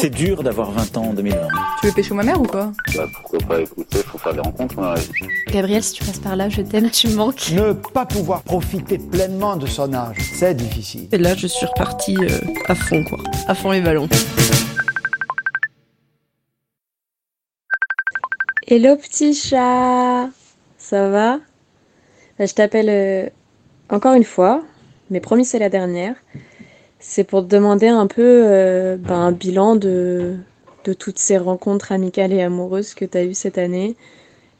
C'est dur d'avoir 20 ans en 2020. Tu veux pêcher ma mère ou quoi Bah pourquoi pas écouter, faut faire des rencontres dans la vie. Gabriel, si tu passes par là, je t'aime, tu me manques. Ne pas pouvoir profiter pleinement de son âge, c'est difficile. Et là, je suis repartie euh, à fond, quoi. À fond les ballons. Hello petit chat, ça va? Bah, Je t'appelle euh, encore une fois, mais promis c'est la dernière. C'est pour te demander un peu euh, bah, un bilan de, de toutes ces rencontres amicales et amoureuses que tu as eues cette année.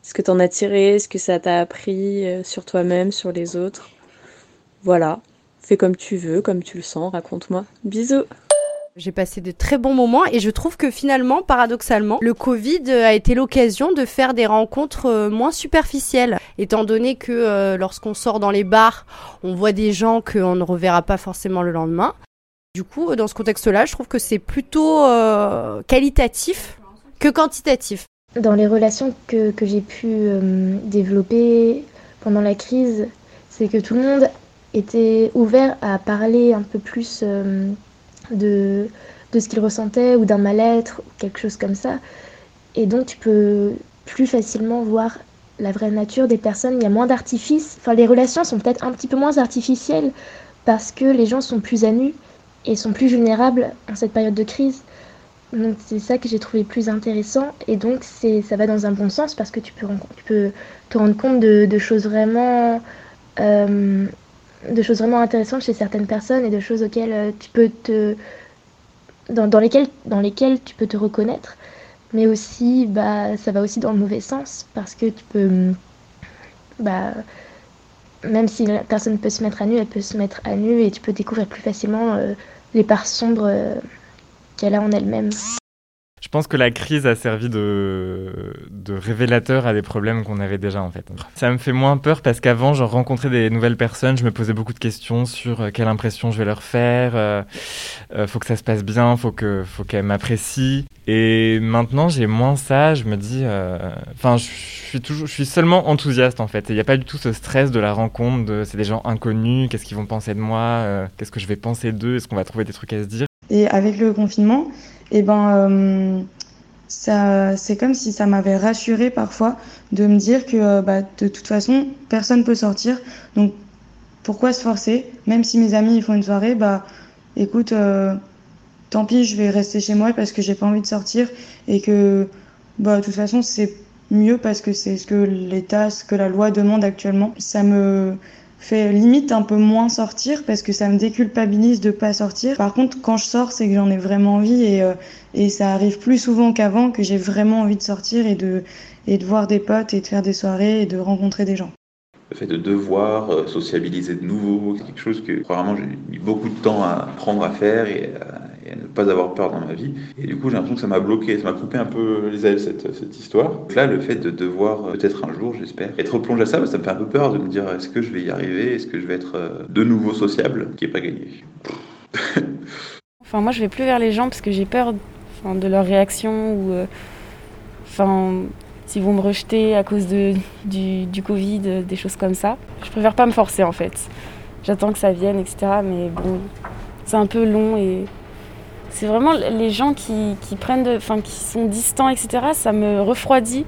Ce que t'en as tiré, ce que ça t'a appris euh, sur toi-même, sur les autres? Voilà, fais comme tu veux, comme tu le sens, raconte-moi. Bisous J'ai passé de très bons moments et je trouve que finalement, paradoxalement, le Covid euh, a été l'occasion de faire des rencontres moins superficielles, étant donné que lorsqu'on sort dans les bars, on voit des gens qu'on ne reverra pas forcément le lendemain. Du coup, dans ce contexte-là, je trouve que c'est plutôt euh, qualitatif que quantitatif. Dans les relations que, j'ai pu euh, développer pendant la crise, c'est que tout le monde était ouvert à parler un peu plus euh, de, de ce qu'il ressentait ou d'un mal-être ou quelque chose comme ça. Et donc tu peux plus facilement voir la vraie nature des personnes. Il y a moins d'artifices. Enfin, les relations sont peut-être un petit peu moins artificielles parce que les gens sont plus à nu et sont plus vulnérables en cette période de crise. Donc c'est ça que j'ai trouvé plus intéressant et donc c'est ça va dans un bon sens parce que tu peux, tu peux te rendre compte de, choses vraiment euh, de choses vraiment intéressantes chez certaines personnes et de choses auxquelles euh, tu peux te dans, dans lesquelles dans tu peux te reconnaître mais aussi bah ça va aussi dans le mauvais sens parce que tu peux bah même si la personne peut se mettre à nu elle peut se mettre à nu et tu peux découvrir plus facilement euh, les parts sombres euh, qu'elle a en elle-même. Je pense que la crise a servi de, révélateur à des problèmes qu'on avait déjà en fait. Ça me fait moins peur parce qu'avant, je rencontrais des nouvelles personnes, je me posais beaucoup de questions sur euh, quelle impression je vais leur faire, euh, euh, faut que ça se passe bien, faut que faut qu'elles m'apprécient. Et maintenant, j'ai moins ça, je me dis, euh, enfin, je suis toujours, je suis seulement enthousiaste en fait. Il n'y a pas du tout ce stress de la rencontre, c'est des gens inconnus, qu'est-ce qu'ils vont penser de moi, qu'est-ce que je vais penser d'eux, est-ce qu'on va trouver des trucs à se dire? Et avec le confinement, eh ben, euh, ça, c'est comme si ça m'avait rassurée parfois de me dire que euh, bah, de toute façon, personne peut sortir. Donc, pourquoi se forcer? Même si mes amis ils font une soirée, bah, écoute, euh, tant pis, je vais rester chez moi parce que j'ai pas envie de sortir et que, bah, de toute façon, c'est mieux parce que c'est ce que l'État, ce que la loi demande actuellement. Ça me fait limite un peu moins sortir parce que ça me déculpabilise de pas sortir. Par contre, quand je sors, c'est que j'en ai vraiment envie et, euh, et ça arrive plus souvent qu'avant que j'ai vraiment envie de sortir et de, et de voir des potes et de faire des soirées et de rencontrer des gens. Le fait de devoir euh, sociabiliser de nouveau, c'est quelque chose que probablement j'ai mis beaucoup de temps à apprendre à faire et à, et à ne pas avoir peur dans ma vie. Et du coup, j'ai l'impression que ça m'a bloqué, ça m'a coupé un peu les ailes cette, cette histoire. Donc là, le fait de devoir euh, peut-être un jour, j'espère, être replongé à ça, ça me fait un peu peur de me dire est-ce que je vais y arriver, est-ce que je vais être euh, de nouveau sociable, qui est pas gagné? Enfin, moi, je vais plus vers les gens parce que j'ai peur de leur réaction ou. euh, s'ils vont me rejeter à cause de, du, du Covid, des choses comme ça. Je préfère pas me forcer en fait. J'attends que ça vienne, etc. Mais bon, c'est un peu long et. C'est vraiment les gens qui, prennent, de- qui sont distants, etc. Ça me refroidit.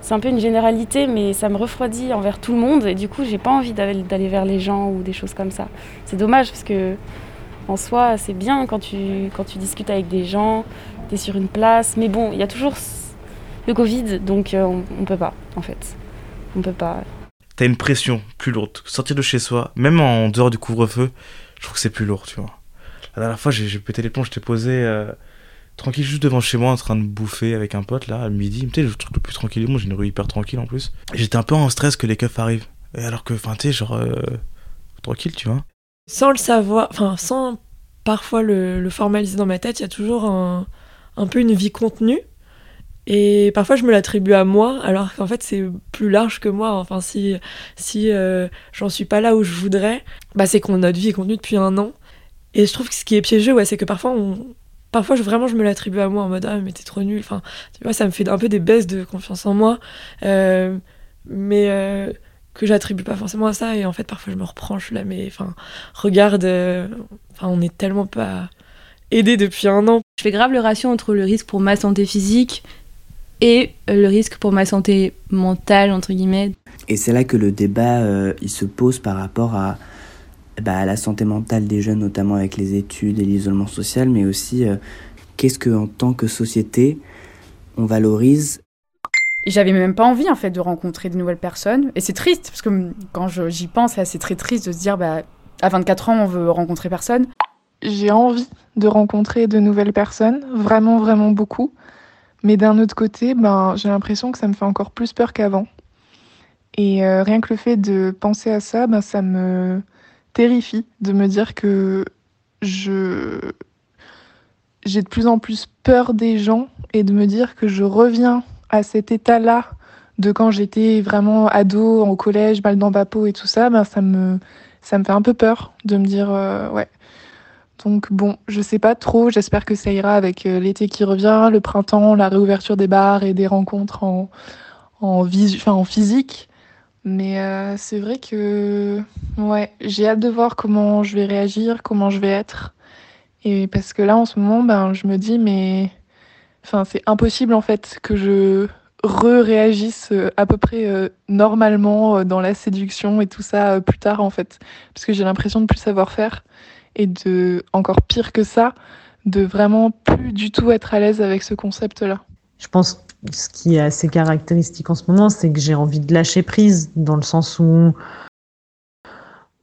C'est un peu une généralité, mais ça me refroidit envers tout le monde. Et du coup, j'ai pas envie d'aller vers les gens ou des choses comme ça. C'est dommage parce que en soi, c'est bien quand tu, quand tu discutes avec des gens, tu es sur une place. Mais bon, il y a toujours le Covid, donc euh, on, on peut pas, en fait. On peut pas. T'as une pression plus lourde. Sortir de chez soi, même en dehors du couvre-feu, je trouve que c'est plus lourd, tu vois. La dernière fois, j'ai pété les plombs, j'étais posé euh, tranquille juste devant chez moi en train de bouffer avec un pote là, à midi. Tu sais, le truc le plus tranquille monde, j'ai une rue hyper tranquille en plus. J'étais un peu en stress que les keufs arrivent. Et alors que, enfin, tu sais, genre, euh, tranquille, tu vois. Sans le savoir, enfin, sans parfois le, formaliser dans ma tête, il y a toujours un, peu une vie contenue. Et parfois, je me l'attribue à moi, alors qu'en fait, c'est plus large que moi. Enfin, si, si euh, j'en suis pas là où je voudrais, bah, c'est qu'on notre vie contenue depuis un an. Et je trouve que ce qui est piégeux, ouais, c'est que parfois, on, parfois, je, vraiment, je me l'attribue à moi en mode, ah, mais t'es trop nul. Enfin, tu vois, ça me fait un peu des baisses de confiance en moi. Euh, mais euh, que j'attribue pas forcément à ça. Et en fait, parfois, je me reprends, je suis là, mais enfin, regarde, euh, enfin, on est tellement pas aidé depuis un an. Je fais grave le ratio entre le risque pour ma santé physique et le risque pour ma santé mentale, entre guillemets. Et c'est là que le débat, euh, il se pose par rapport à, bah, à la santé mentale des jeunes, notamment avec les études et l'isolement social, mais aussi euh, qu'est-ce que en tant que société, on valorise? J'avais même pas envie en fait de rencontrer de nouvelles personnes. Et c'est triste parce que quand j'y pense c'est très triste de se dire bah à 24 ans on veut rencontrer personne. J'ai envie de rencontrer de nouvelles personnes vraiment vraiment beaucoup. Mais d'un autre côté ben j'ai l'impression que ça me fait encore plus peur qu'avant. Et euh, rien que le fait de penser à ça ben ça me terrifie de me dire que je j'ai de plus en plus peur des gens et de me dire que je reviens à cet état-là de quand j'étais vraiment ado, au collège, mal dans ma peau et tout ça, ben ça me, fait un peu peur de me dire, euh, ouais. Donc bon, je sais pas trop, j'espère que ça ira avec euh, l'été qui revient, le printemps, la réouverture des bars et des rencontres en, en physique. Mais euh, c'est vrai que ouais, j'ai hâte de voir comment je vais réagir, comment je vais être. Et parce que là, en ce moment, ben, je me dis, mais Enfin, c'est impossible en fait que je re-réagisse euh, à peu près euh, normalement dans la séduction et tout ça plus tard en fait. Parce que j'ai l'impression de plus savoir faire et de, encore pire que ça, de vraiment plus du tout être à l'aise avec ce concept-là. Je pense ce qui est assez caractéristique en ce moment, c'est que j'ai envie de lâcher prise dans le sens où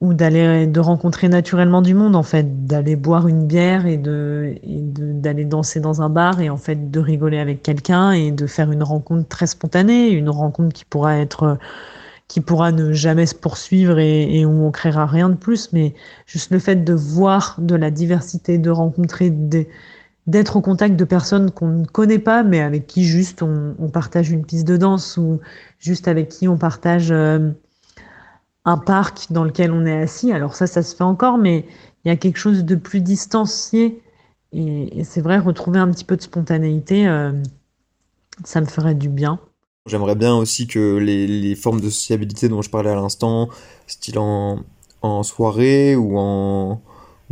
ou d'aller de rencontrer naturellement du monde en fait d'aller boire une bière et de d'aller danser dans un bar et en fait de rigoler avec quelqu'un et de faire une rencontre très spontanée une rencontre qui pourra être qui pourra ne jamais se poursuivre et, et, où on créera rien de plus mais juste le fait de voir de la diversité de rencontrer des d'être au contact de personnes qu'on ne connaît pas mais avec qui juste on, partage une piste de danse ou juste avec qui on partage euh, un parc dans lequel on est assis. Alors ça, ça se fait encore, mais il y a quelque chose de plus distancié. Et, c'est vrai, retrouver un petit peu de spontanéité, euh, ça me ferait du bien. J'aimerais bien aussi que les, formes de sociabilité dont je parlais à l'instant, style en, soirée ou en,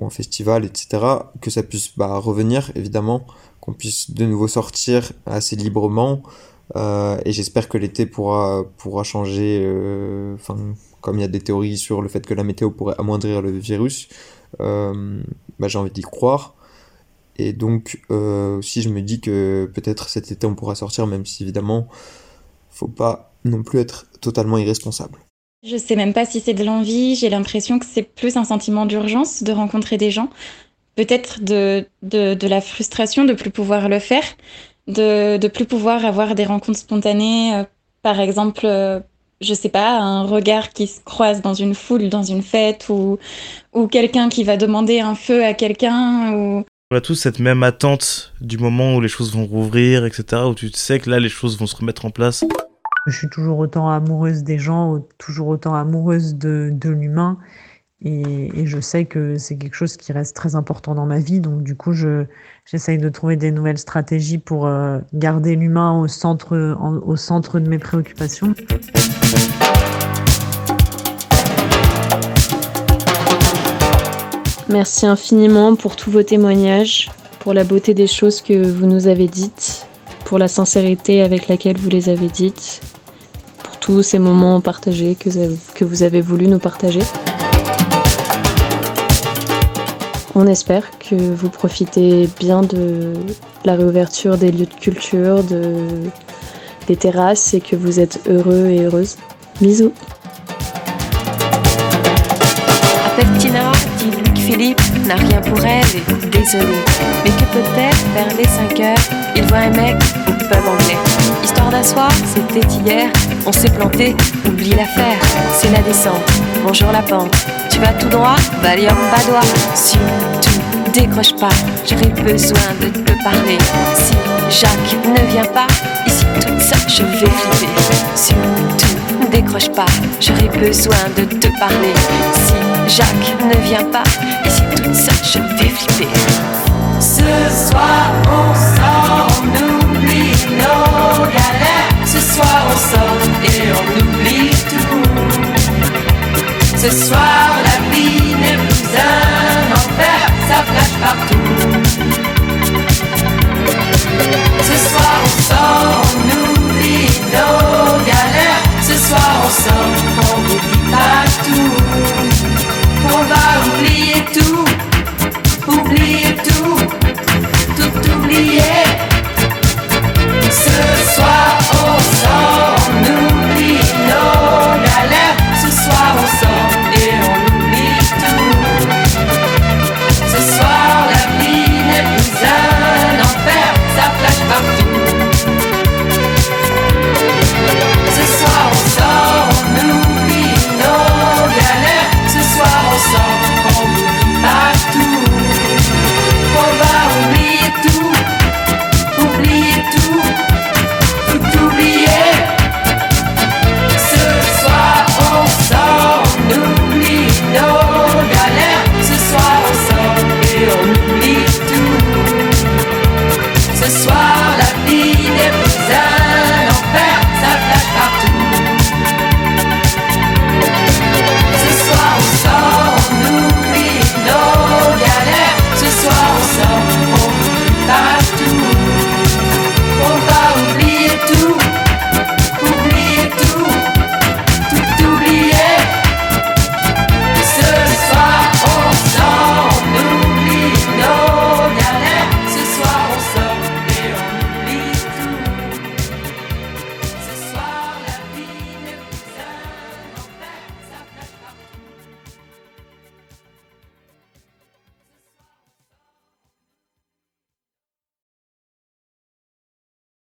festival, etc., que ça puisse bah, revenir, évidemment, qu'on puisse de nouveau sortir assez librement. Euh, et j'espère que l'été pourra, pourra changer, euh, enfin, comme il y a des théories sur le fait que la météo pourrait amoindrir le virus, euh, bah, j'ai envie d'y croire. Et donc, aussi, je me dis que peut-être cet été on pourra sortir, même si évidemment, faut pas non plus être totalement irresponsable. Je sais même pas si c'est de l'envie, j'ai l'impression que c'est plus un sentiment d'urgence de rencontrer des gens, peut-être de, de, de, la frustration de plus pouvoir le faire, de, de plus pouvoir avoir des rencontres spontanées, euh, par exemple euh, je sais pas, un regard qui se croise dans une foule, dans une fête, ou, ou quelqu'un qui va demander un feu à quelqu'un, ou... On a tous cette même attente du moment où les choses vont rouvrir, etc., où tu sais que là, les choses vont se remettre en place. Je suis toujours autant amoureuse des gens, toujours autant amoureuse de, l'humain. Et, je sais que c'est quelque chose qui reste très important dans ma vie. Donc du coup, je, j'essaye de trouver des nouvelles stratégies pour euh, garder l'humain au centre, en, au centre de mes préoccupations. Merci infiniment pour tous vos témoignages, pour la beauté des choses que vous nous avez dites, pour la sincérité avec laquelle vous les avez dites, tous ces moments partagés que, vous avez voulu nous partager. On espère que vous profitez bien de la réouverture des lieux de culture, de, des terrasses et que vous êtes heureux et heureuses. Bisous. Appelle Tina, dit Luc Philippe n'a rien pour elle et désolé. Mais que peut-être vers les 5 heures, il voit un mec pub anglais. Histoire d'asseoir, c'était hier, on s'est planté, oublie l'affaire, c'est la descente. Bonjour la pente, tu vas tout droit, Valium badois. Surtout, décroche pas, j'aurais besoin de te parler. Si Jacques ne vient pas, ici toute seule, je vais flipper. Surtout, décroche pas, j'aurais besoin de te parler. Si Jacques ne vient pas, ici toute seule, je vais flipper. Ce soir, on sort, Ce soir, on sort et on oublie tout. Ce soir, la vie n'est plus un